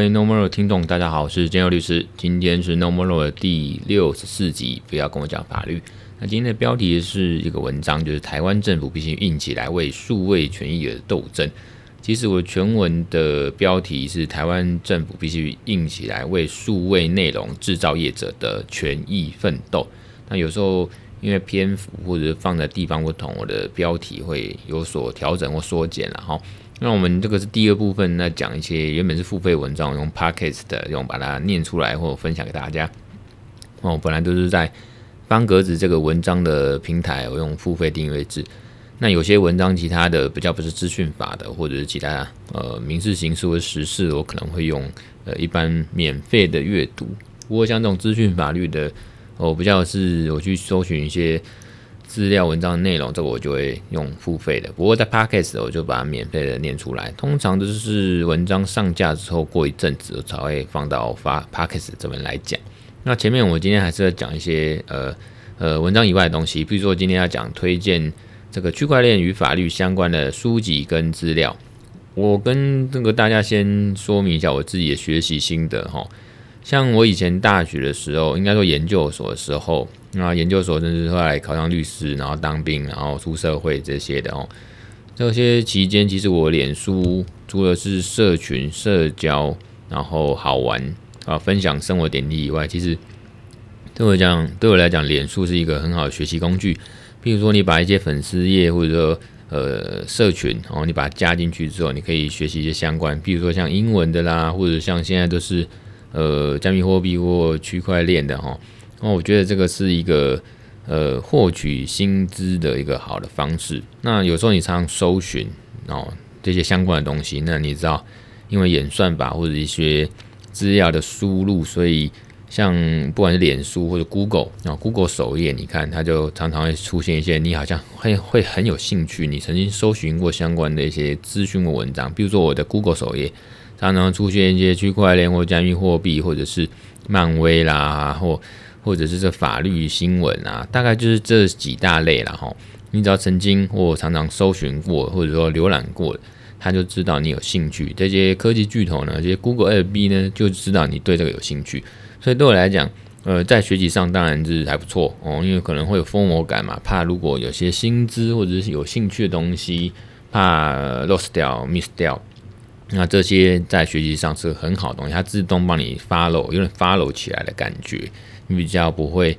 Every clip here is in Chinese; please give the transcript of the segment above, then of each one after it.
各位 No More 听众，大家好，我是建佑律师。今天是 No More 的第六十四集，不要跟我讲法律。那今天的标题是一个文章，就是台湾政府必须硬起来为数位权益而斗争。其实我全文的标题是台湾政府必须硬起来为数位内容制造业者的权益奋斗。那有时候。因为篇幅或者放在地方不同，我的标题会有所调整或缩减了哈。那我们这个是第二部分，那讲一些原本是付费文章，用 Podcast 的用把它念出来或分享给大家。哦，本来都是在方格子这个文章的平台，我用付费订阅制。那有些文章其他的比较不是资讯法的，或者是其他呃民事、刑事或时事，我可能会用呃一般免费的阅读。不过像这种资讯法律的。我比较是我去搜寻一些资料文章的内容，这个我就会用付费的。不过在 Podcast 我就把它免费的念出来。通常都是文章上架之后过一阵子才会放到发 Podcast 这边来讲。那前面我今天还是要讲一些呃呃文章以外的东西，比如说今天要讲推荐这个区块链与法律相关的书籍跟资料。我跟这个大家先说明一下我自己的学习心得哈。像我以前大学的时候，应该说研究所的时候，那研究所甚至后来考上律师，然后当兵，然后出社会这些的哦。这些期间，其实我脸书除了是社群社交，然后好玩啊，分享生活点滴以外，其实对我讲，对我来讲，脸书是一个很好的学习工具。比如说，你把一些粉丝页或者说呃社群，然后你把它加进去之后，你可以学习一些相关，比如说像英文的啦，或者像现在都是。呃，加密货币或区块链的哈，那我觉得这个是一个呃获取薪资的一个好的方式。那有时候你常常搜寻哦这些相关的东西，那你知道，因为演算法或者一些资料的输入，所以像不管是脸书或者 Google 啊，Google 首页，你看它就常常会出现一些你好像会会很有兴趣，你曾经搜寻过相关的一些资讯或文章，比如说我的 Google 首页。常常出现一些区块链或加密货币，或者是漫威啦，或或者是这法律新闻啊，大概就是这几大类了哈。你只要曾经或常常搜寻过，或者说浏览过，他就知道你有兴趣。这些科技巨头呢，这些 Google、FB 呢，就知道你对这个有兴趣。所以对我来讲，呃，在学习上当然是还不错哦，因为可能会有 FOMO 感嘛，怕如果有些新知或者是有兴趣的东西，怕 lost 掉、miss 掉。那这些在学习上是很好的东西，它自动帮你 follow，有点 follow 起来的感觉，你比较不会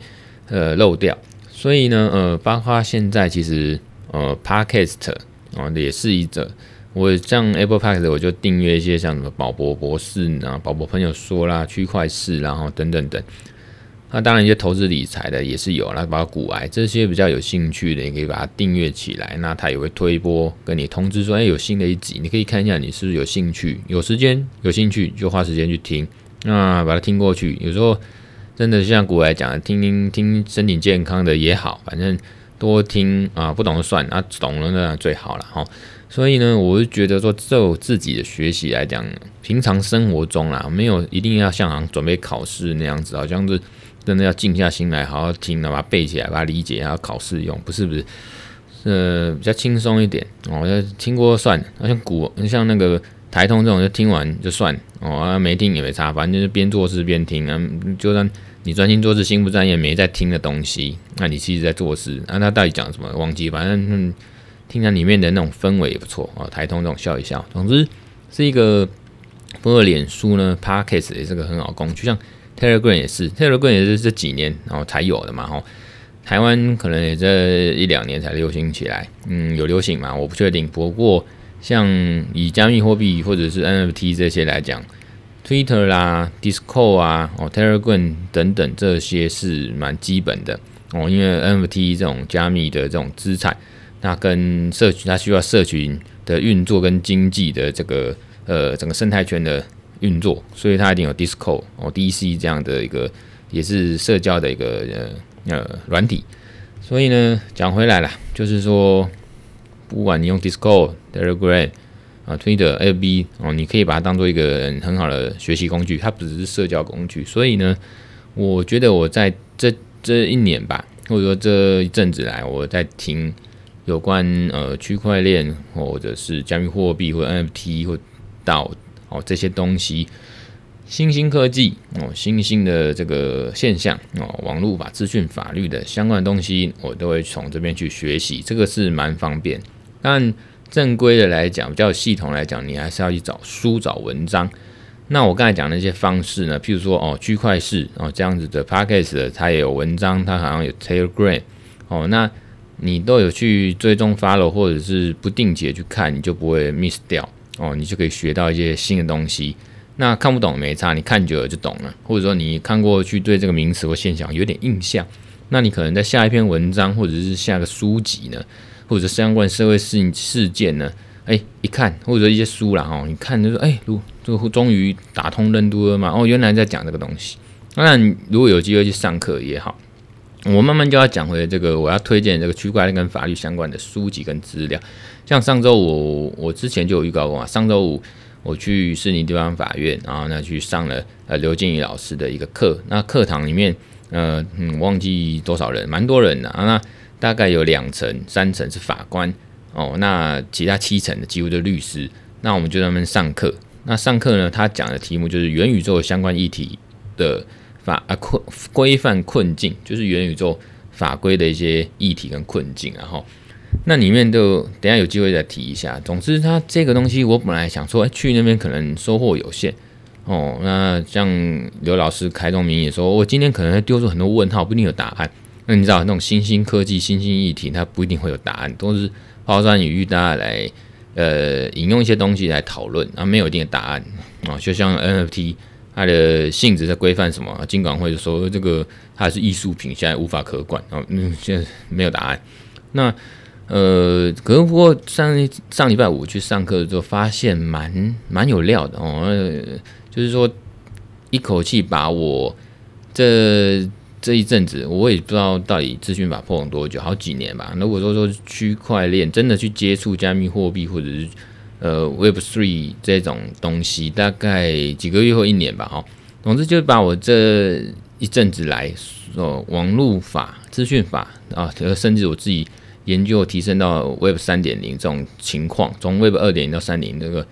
呃漏掉。所以呢，呃，包括现在其实呃 Podcast 啊、呃、也是一则，我像 Apple Podcast 我就订阅一些像什么宝博博士啊、宝博朋友说啦、区块势，然后等等等。那当然，一些投资理财的也是有，那包括股癌这些比较有兴趣的，你可以把它订阅起来。那它也会推播跟你通知说，哎，有新的一集，你可以看一下你是不是有兴趣，有时间有兴趣就花时间去听，那把它听过去。有时候真的像股癌讲，听听听身体健康的也好，反正多听啊，不懂就算，啊懂了那最好了哈。所以呢，我就觉得说，就自己的学习来讲，平常生活中啦，没有一定要像准备考试那样子，好像是。真的要静下心来，好好听，把它背起来，把它理解，然后考试用，不是不是，呃，比较轻松一点哦。就听过算，好像古，像那个台通这种，就听完就算哦，啊没听也没差，反正就是边做事边听啊。就算你专心做事，心不专业，没在听的东西，那你其实在做事。那他到底讲什么？忘记，反正、听他里面的那种氛围也不错哦。台通这种笑一笑，总之是一个，不过脸书呢，Podcast 也是个很好工具，像。Telegram 也是，Telegram 也是这几年然后才有的嘛，吼，台湾可能也这一两年才流行起来，嗯，有流行嘛？我不确定。不过像以加密货币或者是 NFT 这些来讲，Twitter 啦、Discord 啊、哦 Telegram 等等这些是蛮基本的哦，因为 NFT 这种加密的这种资产，那跟社群它需要社群的运作跟经济的这个呃整个生态圈的。运作，所以它一定有 Discord 哦，DC 这样的一个也是社交的一个呃呃软体。所以呢，讲回来了，就是说，不管你用 Discord、Telegram 啊、Twitter、FB 哦，你可以把它当做一个很好的学习工具，它不只是社交工具。所以呢，我觉得我在这这一年吧，或者说这一阵子来，我在听有关呃区块链或者是加密货币或 NFT 或到。哦，这些东西，新兴科技哦，新兴的这个现象哦，网络法、资讯法律的相关的东西，我都会从这边去学习，这个是蛮方便。但正规的来讲，比较系统来讲，你还是要去找书、找文章。那我刚才讲那些方式呢，譬如说哦，区块式哦这样子的 Podcast 它也有文章，它好像有 Telegram 哦，那你都有去追踪 follow 或者是不定期去看，你就不会 miss 掉哦，你就可以学到一些新的东西。那看不懂没差，你看久了就懂了，或者说你看过去对这个名词或现象有点印象，那你可能在下一篇文章或者是下个书籍呢，或者相关社会事事件呢。哎，一看或者一些书啦，哦，你看就说，哎，如这个终于打通任督了嘛，哦，原来在讲这个东西。当然，如果有机会去上课也好，我慢慢就要讲回这个我要推荐这个区块链跟法律相关的书籍跟资料。像上周五，我之前就有预告过啊，上周五我去士林地方法院，然后呢去上了呃刘静怡老师的一个课。那课堂里面，呃，嗯，忘记多少人，蛮多人的啊，那大概有两层、三层是法官。哦，那其他七层的几乎都是律师，那我们就在那边上课。那上课呢，他讲的题目就是元宇宙相关议题的法啊困规范困境，就是元宇宙法规的一些议题跟困境。然后那里面就等下有机会再提一下。总之，他这个东西我本来想说，哎，去那边可能收获有限。哦，那像刘老师开宗明义说，我今天可能会丢出很多问号，不一定有答案。那你知道那种新兴科技、新兴议题，它不一定会有答案，都是。抛砖引玉，大家来呃引用一些东西来讨论，啊，没有一定的答案啊。就像 NFT，它的性质在规范什么？金管会就说这个它是艺术品，现在无法可管啊。嗯，现在没有答案。那呃，可是不过上上礼拜五去上课的时候，发现蛮蛮有料的哦。呃就是说一口气把我这。这一阵子，我也不知道到底资讯法破了多久，好几年吧。如果说说区块链真的去接触加密货币或者是呃 Web Three 这种东西，大概几个月或一年吧。哈，总之就把我这一阵子来说，网络法、资讯法啊，甚至我自己研究提升到 Web 三点零这种情况，从 Web 二点零到三点零这个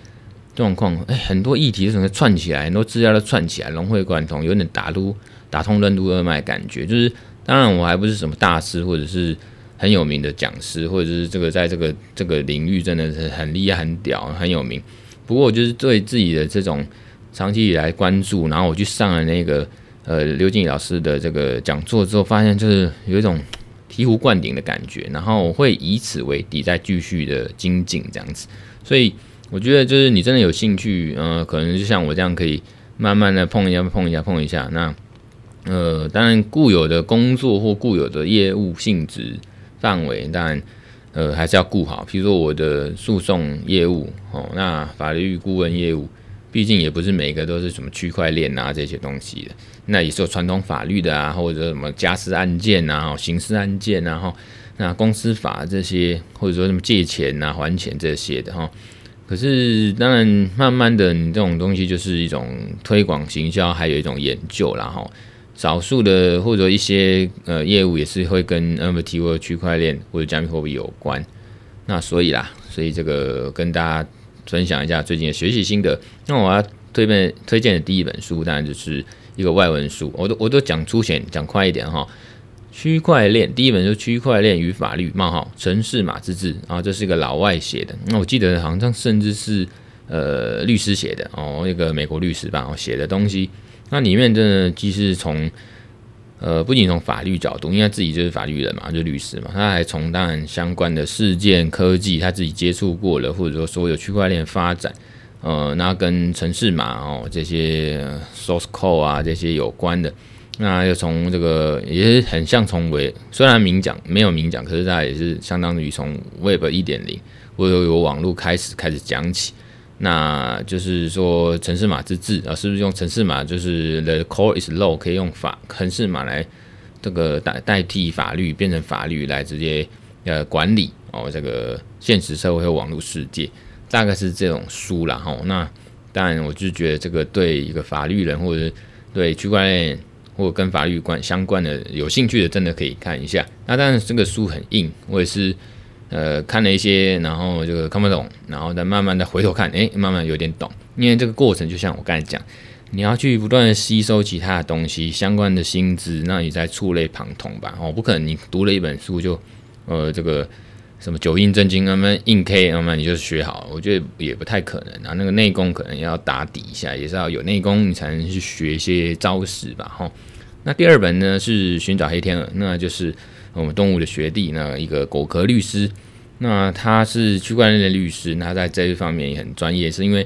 状况，哎，很多议题整个串起来，很多资料都串起来，融会贯通，有点打撸。打通任督二脉，感觉就是，当然我还不是什么大师，或者是很有名的讲师，或者是这个在这个这个领域真的是很厉害、很屌、很有名。不过我就是对自己的这种长期以来关注，然后我去上了那个呃刘静怡老师的这个讲座之后，发现就是有一种醍醐灌顶的感觉，然后我会以此为底，再继续的精进这样子。所以我觉得就是你真的有兴趣，呃，可能就像我这样，可以慢慢的碰一下、碰一下、碰一下，那。呃，当然，固有的工作或固有的业务性质范围，当然，呃，还是要顾好。比如说我的诉讼业务，哦，那法律顾问业务，毕竟也不是每个都是什么区块链啊这些东西的，那也是有传统法律的啊，或者什么家事案件啊、刑事案件啊，哈，那公司法这些，或者说什么借钱啊、还钱这些的，哈。可是，当然，慢慢的，你这种东西就是一种推广行销，还有一种研究啦，哈。少数的或者一些呃业务也是会跟 NFT 或区块链或者加密货币有关，那所以啦，所以这个跟大家分享一下最近的学习心得。那我要推荐推荐的第一本书，当然就是一个外文书，我都我都讲粗浅，讲快一点哈。区块链第一本就区块链与法律冒号城市码之治啊，这是一个老外写的，那我记得好像甚至是呃律师写的哦，一个美国律师吧写的东西。那里面真的既是从，呃，不仅从法律角度，因为他自己就是法律人嘛，就律师嘛，他还从当然相关的事件、科技，他自己接触过了，或者说所有区块链发展，呃，那跟城市码哦这些 source code 啊这些有关的，那又从这个也是很像从为虽然明讲没有明讲，可是他也是相当于从 Web 一点零或者有网络开始开始讲起。那就是说，城市码之治啊，是不是用城市码？就是 the core is law，可以用法城市码来这个代代替法律，变成法律来直接呃管理哦，这个现实社会和网络世界，大概是这种书啦哈。那当然，我就觉得这个对一个法律人或者对区块链或跟法律关相关的有兴趣的，真的可以看一下。那当然，这个书很硬，我也是。呃看了一些，然后这个看不懂，然后再慢慢的回头看，诶，慢慢有点懂。因为这个过程就像我刚才讲，你要去不断的吸收其他的东西，相关的薪资，那你在触类旁通吧。哦，不可能你读了一本书就呃这个。什么九阴真经，那么硬 K，那么你就学好，我觉得也不太可能啊。那个内功可能要打底一下，也是要有内功，你才能去学一些招式吧。哈，那第二本呢是寻找黑天鹅，那就是我们东吴的学弟，那一个果壳律师，那他是区块链的律师，那在这一方面也很专业，是因为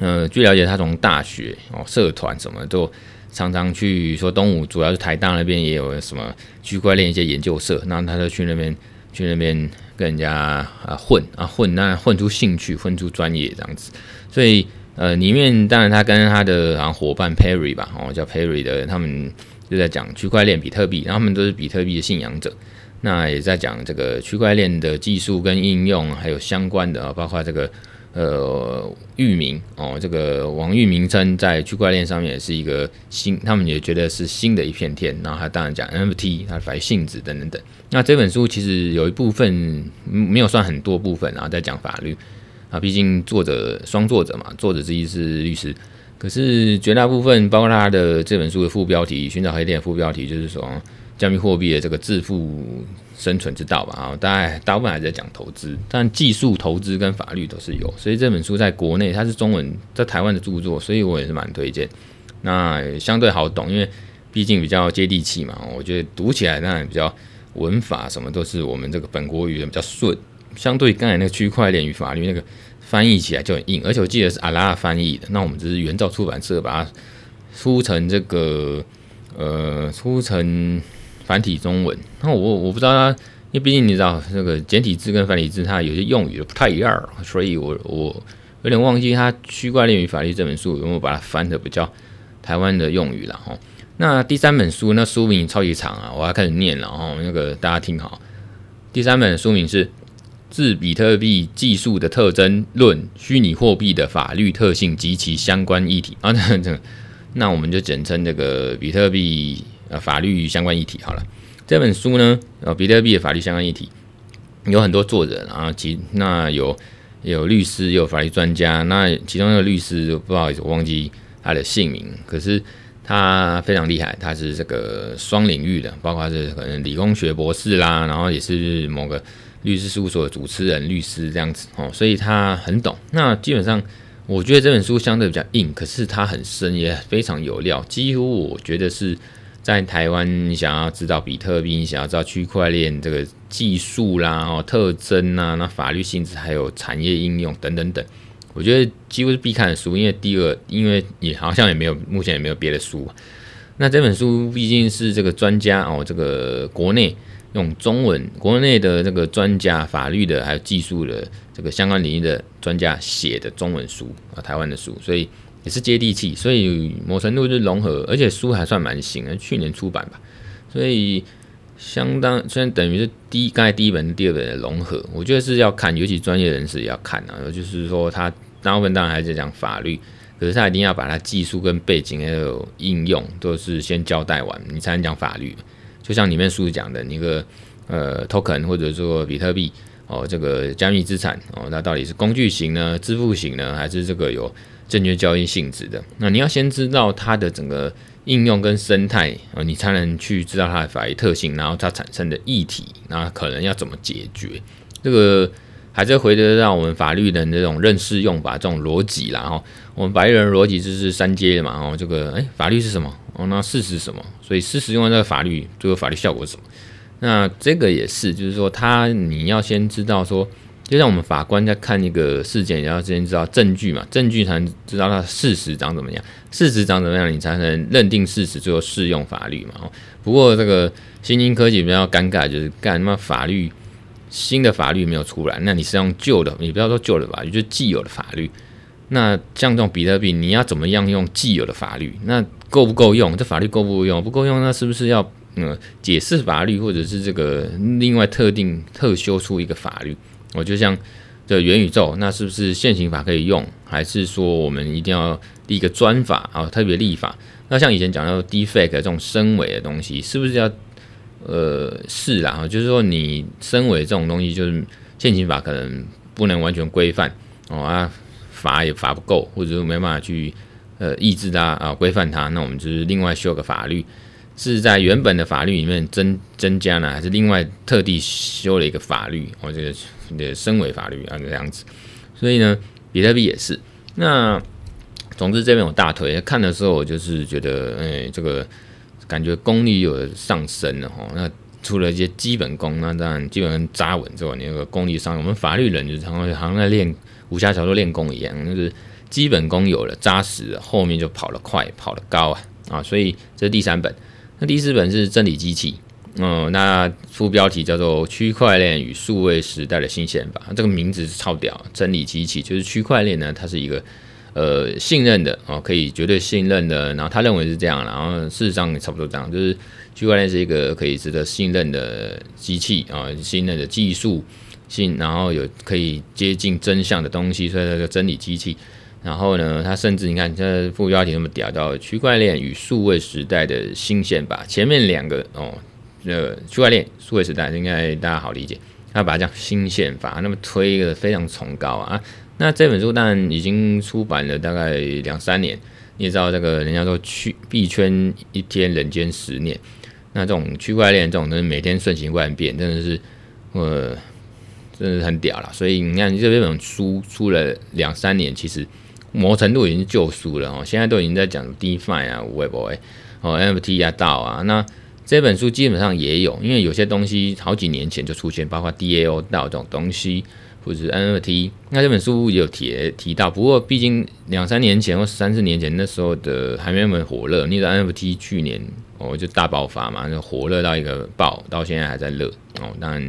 呃，据了解他从大学哦社团什么都常常去说东吴，主要是台大那边也有什么区块链一些研究社，那他就去那边。去那边跟人家啊混啊混，那混出兴趣，混出专业这样子。所以呃，里面当然他跟他的好像伙伴 Perry 吧，哦叫 Perry 的，他们就在讲区块链、比特币，然后他们都是比特币的信仰者。那也在讲这个区块链的技术跟应用，还有相关的啊，包括这个。呃，域名哦，这个网域名称在区块链上面也是一个新，他们也觉得是新的一片天。然后他当然讲 NFT，它法律性质等等等。那这本书其实有一部分没有算很多部分，然后在讲法律啊，毕竟作者双作者嘛，作者之一是律师，可是绝大部分包括他的这本书的副标题《寻找黑店》副标题就是说。加密货币的这个致富生存之道吧，啊，大概大部分还在讲投资，但技术投资跟法律都是有，所以这本书在国内它是中文，在台湾的著作，所以我也是蛮推荐。那相对好懂，因为毕竟比较接地气嘛，我觉得读起来当然比较文法什么都是我们这个本国语言比较顺，相对刚才那个区块链与法律那个翻译起来就很硬，而且我记得是阿拉翻译的，那我们只是原照出版社把它出成这个呃出成。繁体中文，那我我不知道它，因为毕竟你知道这个简体字跟繁体字它有些用语不太一样，所以我我有点忘记它《区块链与法律》这本书有没有把它翻的比较台湾的用语了哈。那第三本书，那书名超级长啊，我要开始念了哈，那个大家听好。第三本书名是《自比特币技术的特征论：虚拟货币的法律特性及其相关议题》啊，那那我们就简称这个比特币。呃，法律相关议题好了，这本书呢，呃，比特币的法律相关议题有很多作者，然后其那有有律师，有法律专家，那其中一个律师不好意思，我忘记他的姓名，可是他非常厉害，他是这个双领域的，包括是可能理工学博士啦，然后也是某个律师事务所的主持人、律师这样子哦，所以他很懂。那基本上，我觉得这本书相对比较硬，可是它很深，也非常有料，几乎我觉得是。在台湾，想要知道比特币，想要知道区块链这个技术啦、哦特征呐，那法律性质还有产业应用等等等，我觉得几乎是必看的书。因为第二，因为也好像也没有，目前也没有别的书。那这本书毕竟是这个专家哦，这个国内用中文，国内的这个专家，法律的还有技术的这个相关领域的专家写的中文书啊，台湾的书，所以。也是接地气，所以某程度就是融合，而且书还算蛮新的，去年出版吧，所以相当虽然等于是第一刚才第一本、第二本的融合，我觉得是要看，尤其专业人士也要看啊。就是说，他大部分当然还是讲法律，可是他一定要把他技术跟背景还有应用都是先交代完，你才能讲法律。就像里面书讲的，那个呃 token 或者说比特币哦，这个加密资产哦，那到底是工具型呢、支付型呢，还是这个有？证券交易性质的，那你要先知道它的整个应用跟生态啊，你才能去知道它的法律特性，然后它产生的议题，那可能要怎么解决？这个还是回得到我们法律的那种认识用法，这种逻辑啦。哈，我们白人逻辑就是三阶的嘛。哦，这个诶，法律是什么？哦，那事实什么？所以事实用在这个法律，最后法律效果是什么？那这个也是，就是说，他你要先知道说。就像我们法官在看一个事件，也要先知道证据嘛，证据才能知道它事实长怎么样，事实长怎么样，你才能认定事实，最后适用法律嘛。不过这个新兴科技比较尴尬，就是干什么法律新的法律没有出来，那你是用旧的，你不要说旧的法律，就既有的法律。那像这种比特币，你要怎么样用既有的法律？那够不够用？这法律够不够用？不够用，那是不是要嗯解释法律，或者是这个另外特定特修出一个法律？我就像这元宇宙，那是不是现行法可以用，还是说我们一定要立一个专法啊，特别立法？那像以前讲到 deepfake 这种深伪的东西，是不是要呃是啦，就是说你身为这种东西，就是现行法可能不能完全规范哦啊，罚也罚不够，或者说没办法去呃抑制它啊规范它，那我们就是另外修个法律，是在原本的法律里面增增加呢，还是另外特地修了一个法律或者的升为法律啊这样子？所以呢，比特币也是。那总之这边有大腿，看的时候我就是觉得，哎、这个感觉功力有上升了哈。那除了一些基本功，那当然基本上扎稳之后，你那个功力上，我们法律人就好像好像在练武侠小说练功一样，就是基本功有了扎实，后面就跑得快，跑得高啊啊！所以这是第三本，那第四本是真理机器。嗯，那副标题叫做《区块链与数位时代的新宪法》，这个名字是超屌。真理机器就是区块链呢，它是一个呃信任的哦，可以绝对信任的。然后他认为是这样，然后事实上差不多这样，就是区块链是一个可以值得信任的机器啊，信任的技术信，然后有可以接近真相的东西，所以它叫真理机器。然后呢，它甚至你看这副标题那么屌，叫《区块链与数位时代的新宪法》，前面两个哦。呃，区块链数位时代应该大家好理解，他把它叫新宪法，那么推一个非常崇高啊。那这本书当然已经出版了大概两三年，你也知道这个人家说区币圈一天人间十年，那这种区块链这种东西每天瞬息万变，真的是呃，真的是很屌了。所以你看这本书出了两三年，其实某程度已经旧书了哦。现在都已经在讲 DeFi 啊、Web 哦、NFT 啊、DAO 啊，那。这本书基本上也有，因为有些东西好几年前就出现，包括 DAO 到这种东西，或者是 NFT。那这本书有提提到，不过毕竟两三年前或三四年前那时候的还没那么火热。你的 NFT 去年哦就大爆发嘛，就火热到一个爆，到现在还在热哦。但，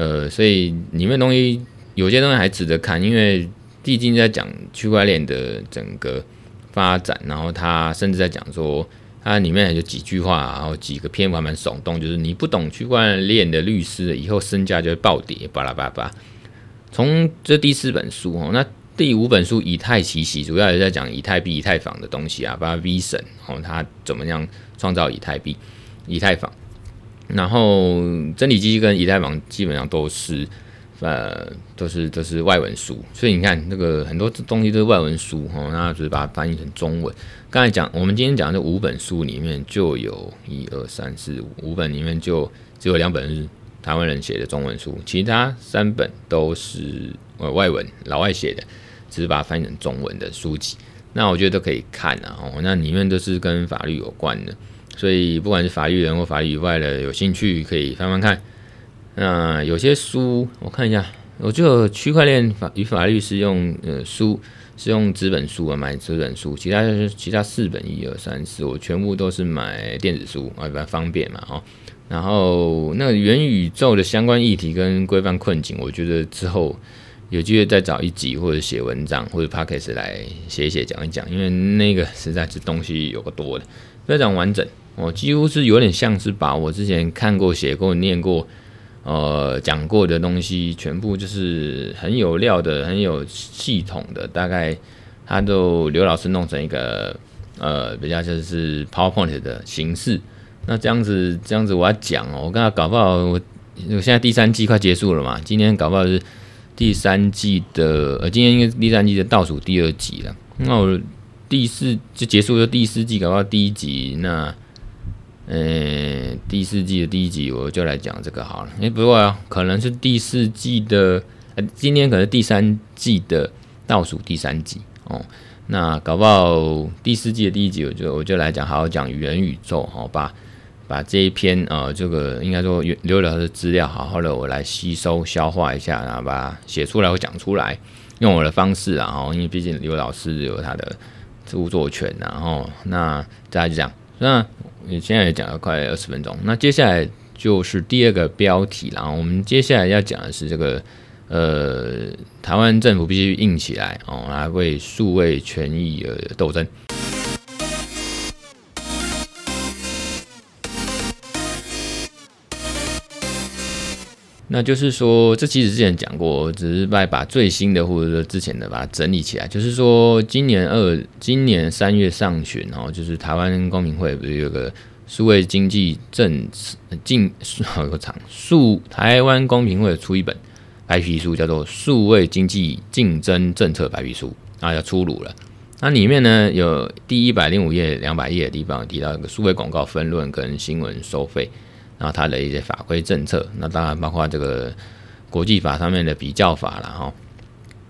呃，所以里面东西有些东西还值得看，因为毕竟在讲区块链的整个发展，然后他甚至在讲说。它里面有几句话，然后几个篇幅还蛮耸动，就是你不懂区块链的律师，以后身价就会暴跌，巴拉巴拉巴。从这第四本书哦，那第五本书《以太奇袭》主要也在讲以太币、以太坊的东西啊，包括 V 神哦，他怎么样创造以太币、以太坊。然后真理机跟以太坊基本上都是。呃，都是都是外文书，所以你看那个很多东西都是外文书哈，那就是把它翻译成中文。刚才讲，我们今天讲的这五本书里面，就有一二三四五五本里面就只有两本是台湾人写的中文书，其他三本都是呃外文老外写的，只是把它翻译成中文的书籍。那我觉得都可以看啊，哦，那里面都是跟法律有关的，所以不管是法律人或法律以外的有兴趣，可以翻翻看。那有些书我看一下，我就区块链法与法律是用呃书是用纸本书啊，买纸本书，其他就是其他四本一二三四，我全部都是买电子书啊，比较方便嘛哦。然后那元宇宙的相关议题跟规范困境，我觉得之后有机会再找一集或者写文章或者 p o c c a g t 来写一写讲一讲，因为那个实在是东西有个多的，非常完整，我几乎是有点像是把我之前看过、写过、念过。呃，讲过的东西全部就是很有料的、很有系统的，大概他都刘老师弄成一个呃比较就是 PowerPoint 的形式。那这样子，这样子我要讲哦，我刚才搞不好我我现在第三季快结束了嘛，今天搞不好是第三季的呃，今天应该第三季的倒数第二集了。那我第四就结束了第四季，搞不好第一集那。呃，第四季的第一集我就来讲这个好了。哎，不过啊，可能是第四季的，呃，今天可能第三季的倒数第三集哦。那搞不好第四季的第一集，我就我就来讲，好好讲元宇宙，好把把这一篇呃，这个应该说刘老师的资料，好好的我来吸收消化一下，然后把它写出来或讲出来，用我的方式啊，哦，因为毕竟刘老师有他的著作权，然后那大家讲那。你现在也讲了快二十分钟，那接下来就是第二个标题，啦我们接下来要讲的是这个，呃，台湾政府必须硬起来哦，来为数位权益而斗争。那就是说，这其实之前讲过，只是在把最新的或者说之前的把它整理起来。就是说，今年二今年三月上旬哦，就是台湾公民会不是有个数位经济政策进好个长数台湾公平会出一本白皮书，叫做《数位经济竞争政策白皮书》，啊，要出炉了。那里面呢，有第一百零五页、两百页的地方提到一个数位广告分论跟新闻收费，然后它的一些法规政策，那当然包括这个国际法上面的比较法了哈。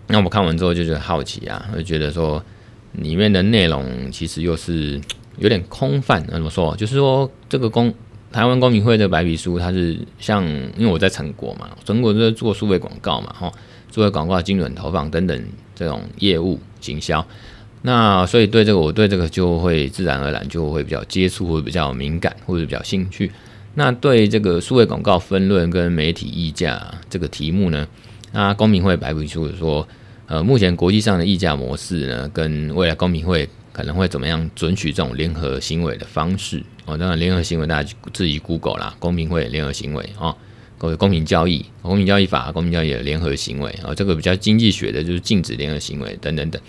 那我看完之后就觉得好奇啊，就觉得说里面的内容其实又是。有点空泛，那怎么说？就是说，这个公台湾公民会的白皮书，它是像，因为我在成果嘛，成果就是做数位广告嘛，哈，数位广告精准投放等等这种业务行销，那所以对这个，我对这个就会自然而然就会比较接触，会比较敏感，或者比较兴趣。那对这个数位广告分论跟媒体溢价这个题目呢，那公平会白皮书说，呃，目前国际上的溢价模式呢，跟未来公平会。可能会怎么样准许这种联合行为的方式哦？当然，联合行为大家自己 Google 啦，公平会联合行为啊，公公平交易、公平交易法、公平交易的联合行为啊，这个比较经济学的，就是禁止联合行为等等等。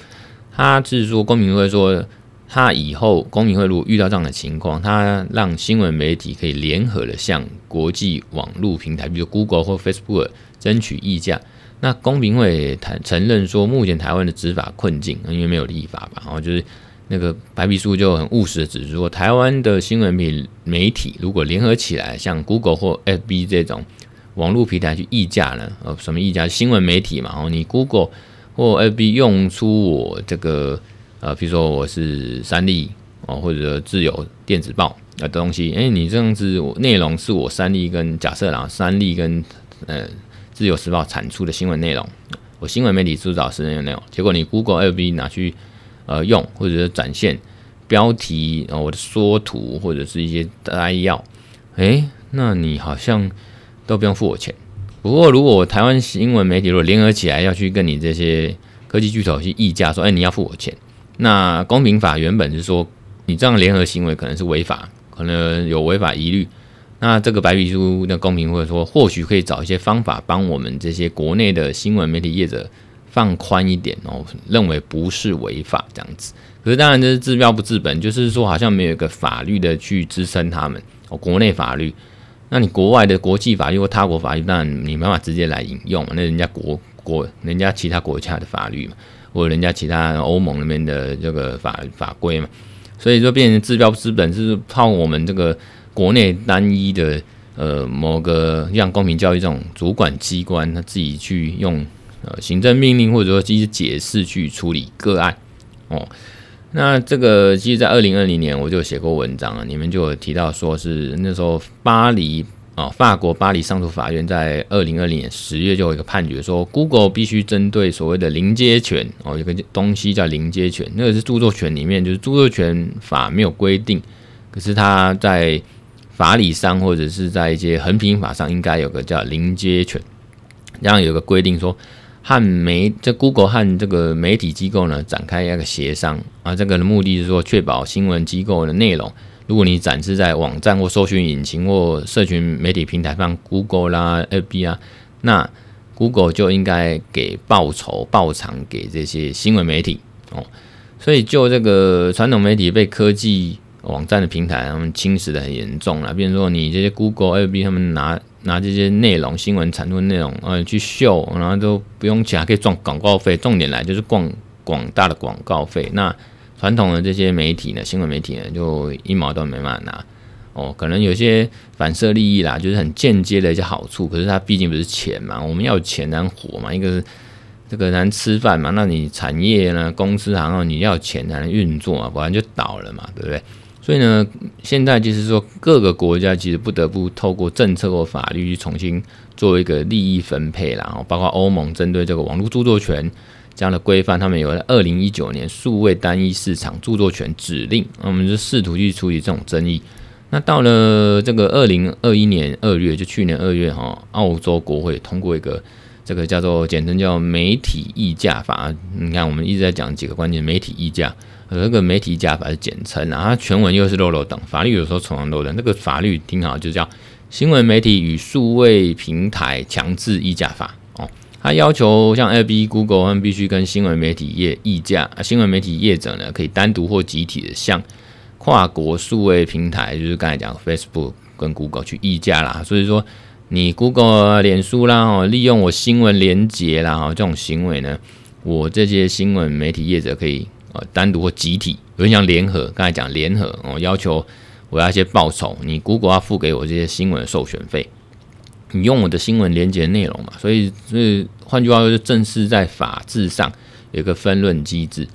他是说公平会说，他以后公平会如果遇到这样的情况，他让新闻媒体可以联合的向国际网络平台，比如 Google 或 Facebook 争取议价。那公平会谈承认说，目前台湾的执法困境，因为没有立法吧，然后就是。那个白皮书就很务实的指出，台湾的新闻媒媒体如果联合起来，像 Google 或 FB 这种网络平台去议价呢？呃，什么议价？新闻媒体嘛，哦，你 Google 或 FB 用出我这个呃，比如说我是三立哦，或者自由电子报的东西，哎，你这样子内容是我三立跟假设啦，三立跟呃自由时报产出的新闻内容，我新闻媒体主导是那个内容，结果你 Google、L B 拿去。呃，用或者是展现标题，然后我的缩图或者是一些摘要，诶、欸，那你好像都不用付我钱。不过，如果台湾新闻媒体如果联合起来要去跟你这些科技巨头去议价，说，诶、欸，你要付我钱，那公平法原本是说你这样联合行为可能是违法，可能有违法疑虑。那这个白皮书的公平会说，或许可以找一些方法帮我们这些国内的新闻媒体业者。放宽一点哦，认为不是违法这样子。可是当然这是治标不治本，就是说好像没有一个法律的去支撑他们哦。国内法律，那你国外的国际法律或他国法律，当然你没办法直接来引用，那人家国国人家其他国家的法律嘛，或者人家其他欧盟那边的这个法法规嘛，所以说变成治标不治本，是靠我们这个国内单一的呃某个像公平交易这种主管机关，他自己去用。呃，行政命令或者说其实解释去处理个案哦，那这个其实，在二零二零年我就写过文章啊，你们就有提到说是那时候巴黎啊，法国巴黎上诉法院在二零二零年十月就有一个判决说，Google 必须针对所谓的邻接权哦，有个东西叫邻接权，那个是著作权里面就是著作权法没有规定，可是它在法理上或者是在一些衡平法上应该有个叫邻接权，这样有个规定说。和媒这 Google 和这个媒体机构呢展开一个协商啊，这个的目的是说确保新闻机构的内容，如果你展示在网站或搜寻引擎或社群媒体平台上，Google 啦、FB 啊，那 Google 就应该给报酬报偿给这些新闻媒体哦。所以就这个传统媒体被科技网站的平台他们侵蚀的很严重了，比如说你这些 Google、FB 他们拿。拿这些内容、新闻产出内容，呃，去秀，然后都不用钱，还可以赚广告费。重点来就是广广大的广告费。那传统的这些媒体呢，新闻媒体呢，就一毛都没办法拿。哦，可能有些反射利益啦，就是很间接的一些好处。可是它毕竟不是钱嘛，我们要有钱难活嘛，一个是这个难吃饭嘛。那你产业呢，公司然后你要钱才能运作嘛，不然就倒了嘛，对不对？所以呢，现在就是说，各个国家其实不得不透过政策或法律去重新做一个利益分配，然后包括欧盟针对这个网络著作权这样的规范，他们有了二零一九年数位单一市场著作权指令，我们就试图去处理这种争议。那到了这个二零二一年二月，就去年二月哈，澳洲国会通过一个这个叫做简称叫媒体议价法。你看，我们一直在讲几个关键，媒体议价。有一个媒体议价法是简称，然后它全文又是漏漏等，法律有时候常常漏的。那个法律听好，就叫《新闻媒体与数位平台强制议价法》。它要求像 FB、Google 他们必须跟新闻媒体业议价，新闻媒体业者呢可以单独或集体的向跨国数位平台，就是刚才讲 Facebook 跟 Google 去议价啦。所以说，你 Google、脸书啦，哦，利用我新闻连结啦，哦，这种行为呢，我这些新闻媒体业者可以呃单独或集体，有点像联合，刚才讲联合哦，要求我要一些报酬，你 Google 要付给我这些新闻的授权费。你用我的新闻连接内容嘛，所以所以换句话说，就正式在法制上有一个分论机制。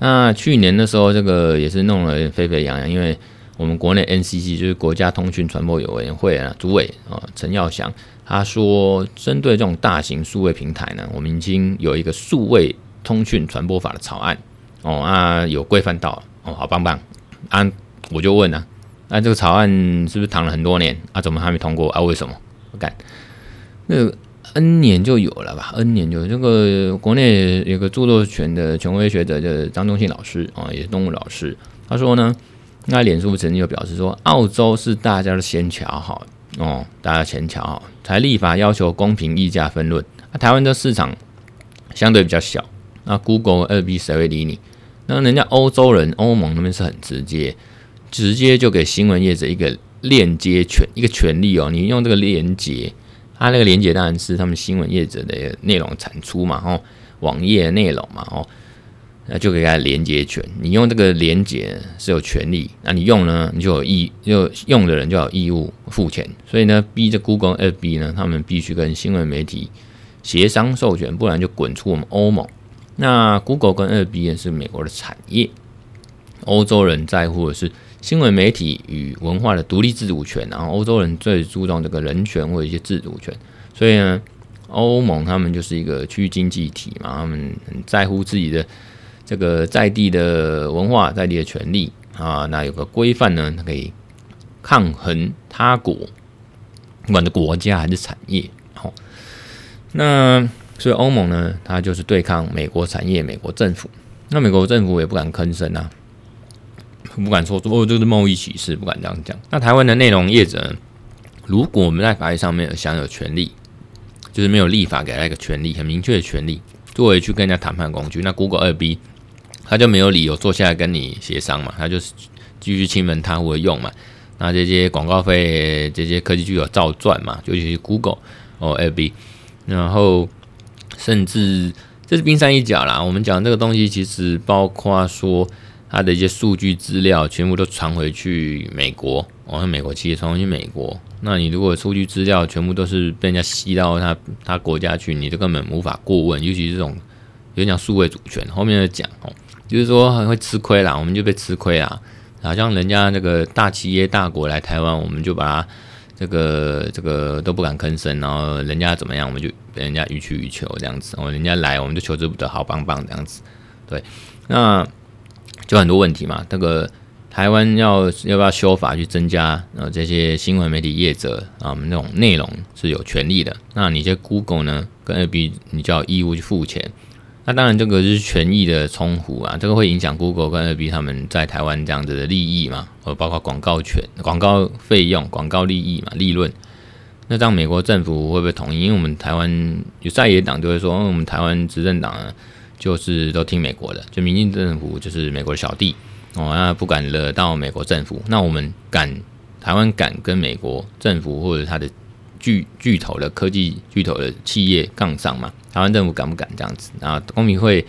那去年的时候，这个也是弄得沸沸扬扬，因为我们国内 NCC 就是国家通讯传播委员会啊，主委啊陈耀祥他说，针对这种大型数位平台呢，我们已经有一个数位通讯传播法的草案哦啊，有规范到哦，好棒棒啊！我就问啊，那这个草案是不是躺了很多年啊？怎么还没通过啊？为什么？干，那 N 年就有了吧？N 年就这个国内有个著作权的权威学者，就是张忠信老师啊，也是动物老师。他说呢，那脸书曾经就表示说，澳洲是大家的先瞧好哦，大家先瞧好，才立法要求公平议价分论。那台湾的市场相对比较小，那 Google 二 B 谁会理你？那人家欧洲人欧盟那边是很直接，直接就给新闻业者一个。链接权一个权利哦，你用这个链接，它那个链接当然是他们新闻业者的内容产出嘛，哦，网页内容嘛，哦，那就给它连接权。你用这个连接是有权利，那你用呢，你就有义，就用的人就有义务付钱。所以呢，逼着 Google、FB 呢，他们必须跟新闻媒体协商授权，不然就滚出我们欧盟。那 Google 跟 FB 呢是美国的产业，欧洲人在乎的是。新闻媒体与文化的独立自主权，然后欧洲人最注重这个人权或者一些自主权，所以呢，欧盟他们就是一个区域经济体嘛，他们很在乎自己的这个在地的文化、在地的权利啊，那有个规范呢，它可以抗衡他国，不管是国家还是产业，好，那所以欧盟呢，它就是对抗美国产业、美国政府，那美国政府也不敢吭声啊。不敢说哦，这是贸易歧视，不敢这样讲。那台湾的内容业者，如果我们在法律上面享有权利，就是没有立法给他一个权利，很明确的权利，作为去跟人家谈判工具，那 Google 二 B 他就没有理由坐下来跟你协商嘛，他就是继续亲门踏户的用嘛。那这些广告费，这些科技巨有照赚嘛，尤其是 Google 哦二 B，然后甚至这是冰山一角啦。我们讲这个东西，其实包括说。他的一些数据资料全部都传回去美国，哦，那美国企业传回去美国，那你如果数据资料全部都是被人家吸到他他国家去，你就根本无法过问，尤其这种有点讲数位主权，后面的讲哦，就是说很会吃亏啦，我们就被吃亏啦，好像人家那个大企业大国来台湾，我们就把他这个这个都不敢吭声，然后人家怎么样，我们就人家予取予求这样子，哦，人家来我们就求之不得，好棒棒这样子，对，那。就很多问题嘛，这个台湾要要不要修法去增加呃这些新闻媒体业者啊，我们那种内容是有权利的。那你这 Google 呢，跟 FB 你就要义务去付钱。那当然这个是权益的冲突啊，这个会影响 Google 跟 FB 他们在台湾这样子的利益嘛，呃包括广告权、广告费用、广告利益嘛、利润。那这样美国政府会不会同意？因为我们台湾有在野党就会说，因为我们台湾执政党呢。就是都听美国的，就民进政府就是美国的小弟哦，那不敢惹到美国政府。那我们敢台湾敢跟美国政府或者他的巨巨头的科技巨头的企业杠上吗？台湾政府敢不敢这样子？啊，公民会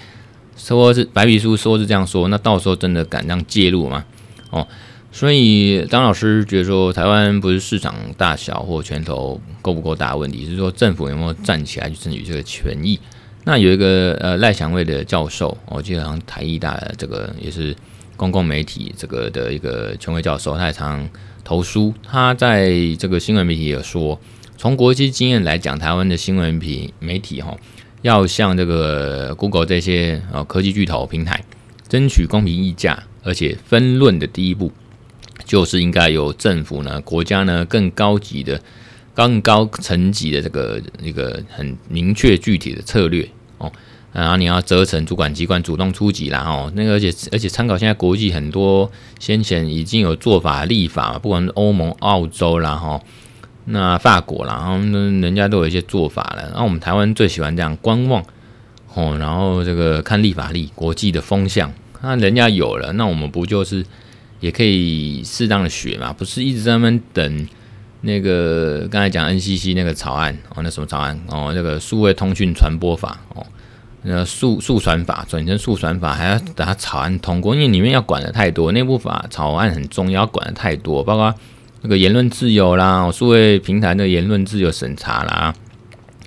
说是白皮书说是这样说，那到时候真的敢这样介入吗？哦，所以张老师觉得说，台湾不是市场大小或拳头够不够大的问题，是说政府有没有站起来去争取这个权益。那有一个呃赖祥慧的教授，我记得好像台艺大这个也是公共媒体这个的一个权威教授，他也常投书。他在这个新闻媒体也说，从国际经验来讲，台湾的新闻媒体媒体哈，要向这个 Google 这些呃科技巨头平台争取公平议价，而且分论的第一步，就是应该由政府呢、国家呢更高级的。更高层级的这个一个很明确具体的策略，然后你要责成主管机关主动出击啦哦，那个而且而且参考现在国际很多先前已经有做法立法，不管是欧盟、澳洲啦哈，那法国啦，然后人家都有一些做法了，然后我们台湾最喜欢这样观望哦，然后这个看立法力国际的风向，那人家有了，那我们不就是？也可以适当的学嘛，不是一直在那边等那个刚才讲 NCC 那个草案哦，那什么草案哦，那个数位通讯传播法哦，那速速传法转成速传法，还要等它草案通过，因为里面要管的太多，内部法草案很重要，管的太多，包括那个言论自由啦，数位平台的言论自由审查啦，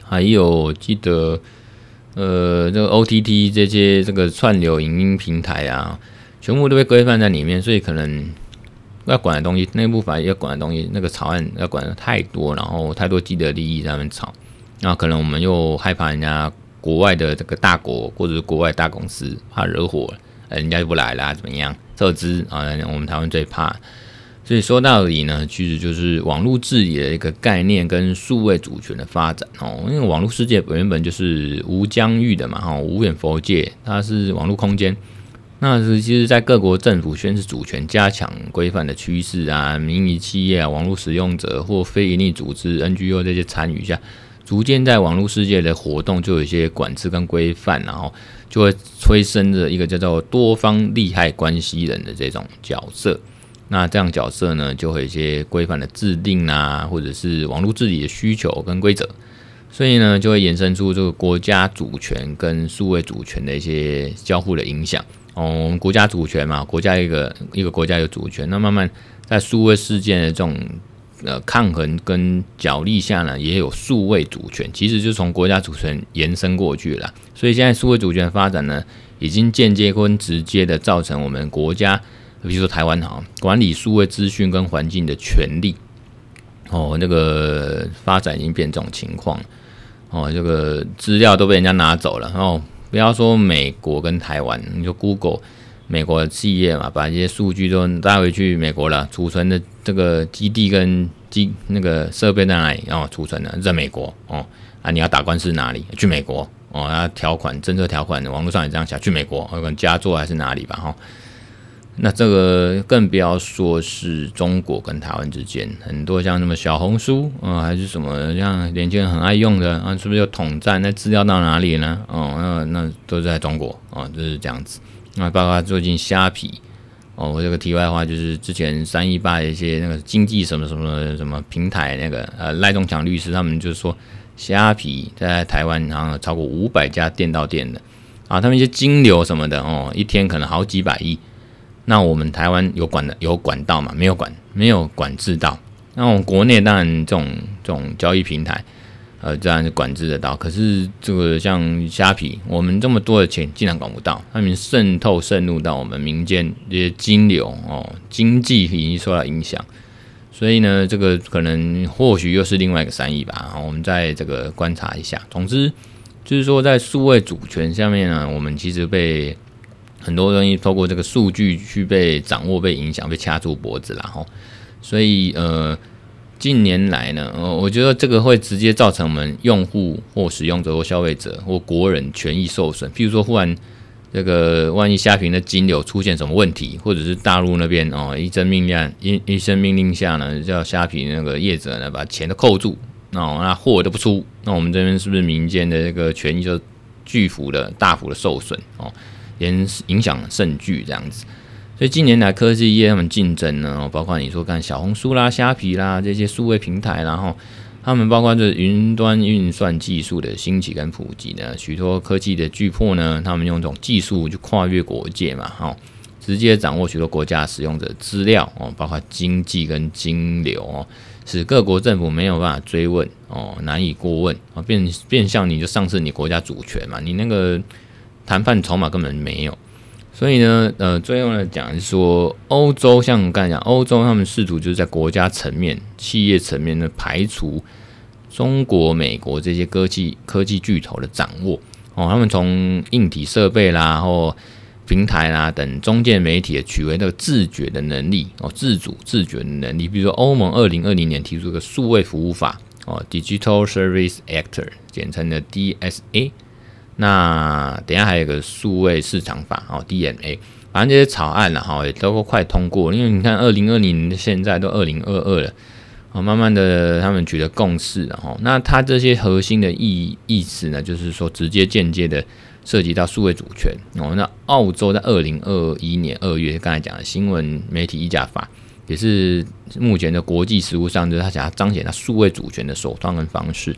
还有记得呃这个 OTT 这些这个串流影音平台啊。全部都被规范在里面，所以可能要管的东西，内部法要管的东西，那个草案要管的太多，然后太多既得利益在那边吵，那可能我们又害怕人家国外的这个大国或者是国外大公司怕惹火，人家就不来啦，怎么样？撤资啊，我们台湾最怕。所以说到底呢，其实就是网络治理的一个概念跟数位主权的发展哦，因为网络世界原本就是无疆域的嘛，哈，无远弗届，它是网络空间。那是其实，在各国政府宣示主权、加强规范的趋势啊，民营企业啊、网络使用者或非营利组织 NGO 这些参与下，逐渐在网络世界的活动就有一些管制跟规范，然后就会催生着一个叫做多方利害关系人的这种角色。那这样角色呢，就会有一些规范的制定啊，或者是网络治理的需求跟规则，所以呢，就会衍生出这个国家主权跟数位主权的一些交互的影响。哦，我们国家主权嘛，国家一个一个国家有主权，那慢慢在数位事件的这种呃抗衡跟角力下呢，也有数位主权，其实就从国家主权延伸过去了。所以现在数位主权发展呢，已经间接跟直接的造成我们国家，比如说台湾哈，管理数位资讯跟环境的权利，哦，那个发展已经变这种情况，哦，这个资料都被人家拿走了，然后。不要说美国跟台湾，你说 Google 美国的企业嘛，把这些数据都带回去美国了，储存的这个基地跟机那个设备在哪里？然后储存的在美国哦啊，你要打官司哪里？去美国哦，啊条款政策条款，网络上也这样写，去美国，可能佳作还是哪里吧哈。那这个更不要说是中国跟台湾之间，很多像什么小红书啊、还是什么像年轻人很爱用的啊，是不是有统战？那资料到哪里呢？哦，那那都在中国啊、哦，就是这样子。那包括最近虾皮哦，我这个题外话就是之前三一八一些那个经济什么什么什么平台那个呃赖仲强律师他们就是说虾皮在台湾好像有超过五百家店到店的啊，他们一些金流什么的哦，一天可能好几百亿。那我们台湾有管的有管道嘛？没有管，没有管制到。那我们国内当然这种这种交易平台，呃，自然是管制得到。可是这个像虾皮，我们这么多的钱竟然管不到，他们渗透渗入到我们民间这些金流哦，经济已经受到影响。所以呢，这个可能或许又是另外一个三亿吧。我们再这个观察一下。总之就是说，在数位主权下面呢，我们其实被。很多东西透过这个数据去被掌握、被影响、被掐住脖子了哈，所以呃，近年来呢，我觉得这个会直接造成我们用户或使用者或消费者或国人权益受损。譬如说，忽然这个万一虾皮的金流出现什么问题，或者是大陆那边哦一声命令一一声命令下呢，叫虾皮那个业者呢把钱都扣住，哦那货都不出，那我们这边是不是民间的这个权益就巨幅的大幅的受损哦？影影响甚巨这样子，所以近年来科技业他们竞争呢，包括你说看小红书啦、虾皮啦这些数位平台，然后他们包括这云端运算技术的兴起跟普及呢，许多科技的巨擘呢，他们用这种技术去跨越国界嘛，哈，直接掌握许多国家使用者资料哦，包括经济跟金流哦，使各国政府没有办法追问哦，难以过问啊，变变相你就丧失你国家主权嘛，你那个。谈判筹码根本没有，所以呢，呃，最后来讲是说，欧洲像我刚才讲，欧洲他们试图就是在国家层面、企业层面呢排除中国、美国这些科技科技巨头的掌握哦，他们从硬体设备啦、或平台啦等中介媒体的取回那个自觉的能力哦，自主自觉的能力。比如说，欧盟二零二零年提出一个数位服务法哦，Digital Service Act，简称的 DSA。那等下还有个数位市场法哦，DMA，反正这些草案了哈，也都快通过。因为你看，二零二零现在都二零二二了，哦，慢慢的他们取得共识了哈。那它这些核心的意意思呢，就是说直接间接的涉及到数位主权哦。那澳洲在二零二一年二月，刚才讲的新闻媒体议价法，也是目前的国际实务上，就是他想要彰显他数位主权的手段跟方式。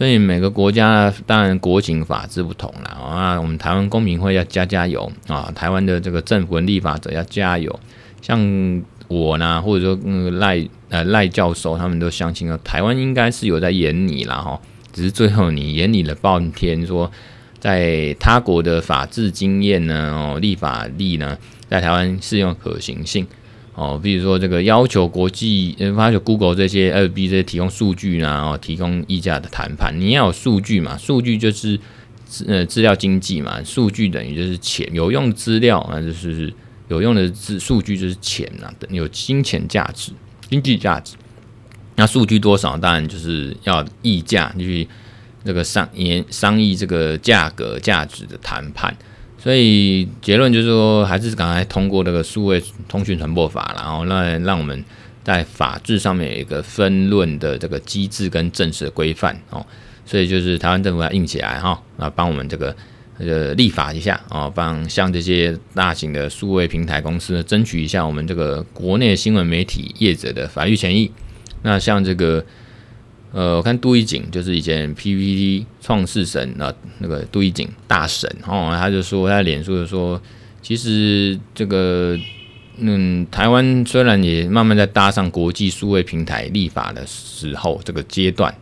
所以每个国家当然国情法制不同啦。啊，我们台湾公民会要加加油啊，台湾的这个政府立法者要加油。像我呢，或者说嗯赖呃赖教授，他们都相信了，台湾应该是有在演你啦哈，只是最后你演你了半天，说在他国的法治经验呢，哦立法力呢，在台湾适用可行性。哦，比如说这个要求国际，呃，要求 Google 这些 LB 这些提供数据啊，哦，提供议价的谈判，你要有数据嘛，数据就是资呃资料经济嘛，数据等于就是钱，有用资料啊，就是有用的资数据就是钱啊，等有金钱价值、经济价值。那数据多少，当然就是要议价，就是这个商言商议这个价格价值的谈判。所以结论就是说，还是赶快通过这个数位通讯传播法，然后让让我们在法制上面有一个分论的这个机制跟正式的规范哦。所以就是台湾政府要硬起来哈，啊，帮我们这个呃立法一下啊，帮像这些大型的数位平台公司，争取一下我们这个国内新闻媒体业者的法律权益。那像这个。呃，我看杜一景就是以前 PPT 创世神那那个杜一景大神哦，他就说他脸书就说，其实这个嗯，台湾虽然也慢慢在搭上国际数位平台立法的时候这个阶段，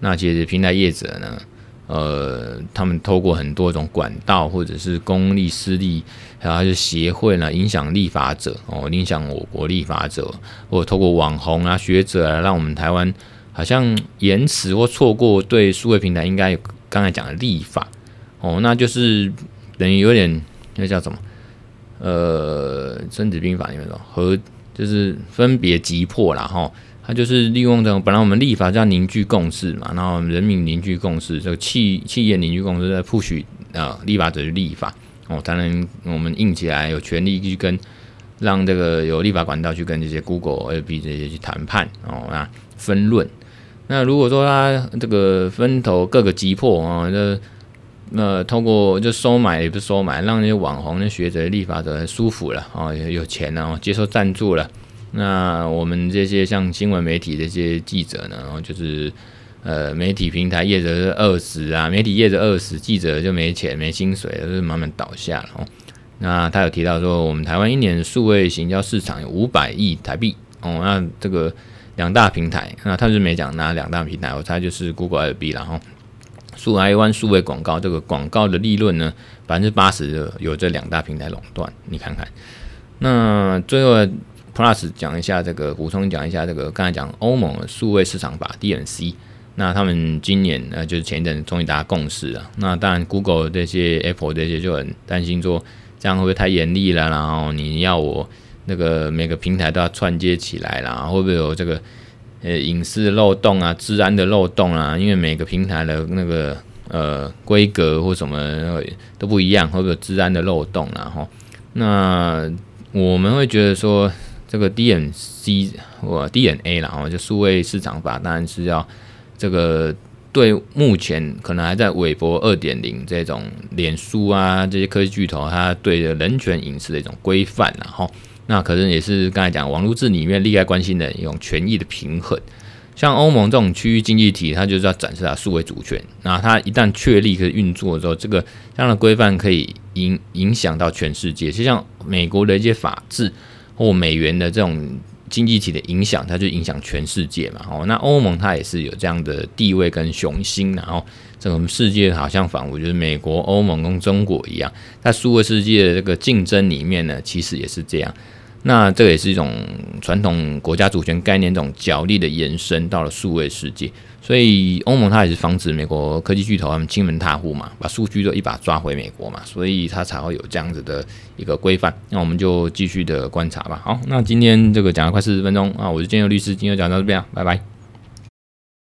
那其实平台业者呢，呃，他们透过很多种管道或者是公立、私立，还有就协会呢，影响立法者哦，影响我国立法者，或者透过网红啊、学者啊，让我们台湾。好像延迟或错过对数位平台应该刚才讲的立法哦，那就是等于有点那叫什么？呃，《孙子兵法》里面说和就是分别击破了哈，它就是利用这种本来我们立法叫凝聚共识嘛，然后人民凝聚共识，这个企企业凝聚共识，在 push 啊立法者去立法哦，才能我们硬起来有权利去跟让这个有立法管道去跟这些 Google、LB 这些去谈判哦，那分论。那如果说他这个分头各个击破啊，那那通过就收买也不是收买，让那些网红、那学者、立法者舒服了啊，有钱了，接受赞助了。那我们这些像新闻媒体这些记者呢，然后就是呃媒体平台业者是饿死啊，媒体业者饿死，记者就没钱没薪水，就是慢慢倒下了哦。那他有提到说，我们台湾一年数位行销市场有五百亿台币哦，那这个。两大平台，那他就是没讲哪两大平台，我猜就是 Google、LB，然后数台湾数位广告这个广告的利润呢，百分之八十的有这两大平台垄断，你看看。那最后 Plus 讲一下这个，补充讲一下这个，刚才讲欧盟的数位市场法 DMC，那他们今年呃就是前一阵终于达共识了。那当然 Google 这些、Apple 这些就很担心说，这样会不会太严厉了？然后你要我。那个每个平台都要串接起来啦，会不会有这个呃隐私漏洞啊、治安的漏洞啊？因为每个平台的那个呃规格或什么都不一样，会不会有治安的漏洞啊？哈，那我们会觉得说这个 DNC 或 DNA 啦，哦，就数位市场法当然是要这个对目前可能还在韦伯二点零这种脸书啊这些科技巨头，它对人权隐私的一种规范，然后。那可能也是刚才讲网络治里面利害关系的一种权益的平衡。像欧盟这种区域经济体，它就是要展示它数位主权。那它一旦确立可以运作的时候，这个这样的规范可以影影响到全世界。就像美国的一些法治或美元的这种经济体的影响，它就影响全世界嘛。哦，那欧盟它也是有这样的地位跟雄心，然后整个世界好像仿佛就是美国、欧盟跟中国一样，在数位世界的这个竞争里面呢，其实也是这样。那这也是一种传统国家主权概念，这种角力的延伸到了数位世界，所以欧盟它也是防止美国科技巨头他们亲门踏户嘛，把数据都一把抓回美国嘛，所以它才会有这样子的一个规范。那我们就继续的观察吧。好，那今天这个讲了快四十分钟啊，我是建佑律师，今天就讲到这边啊，拜拜。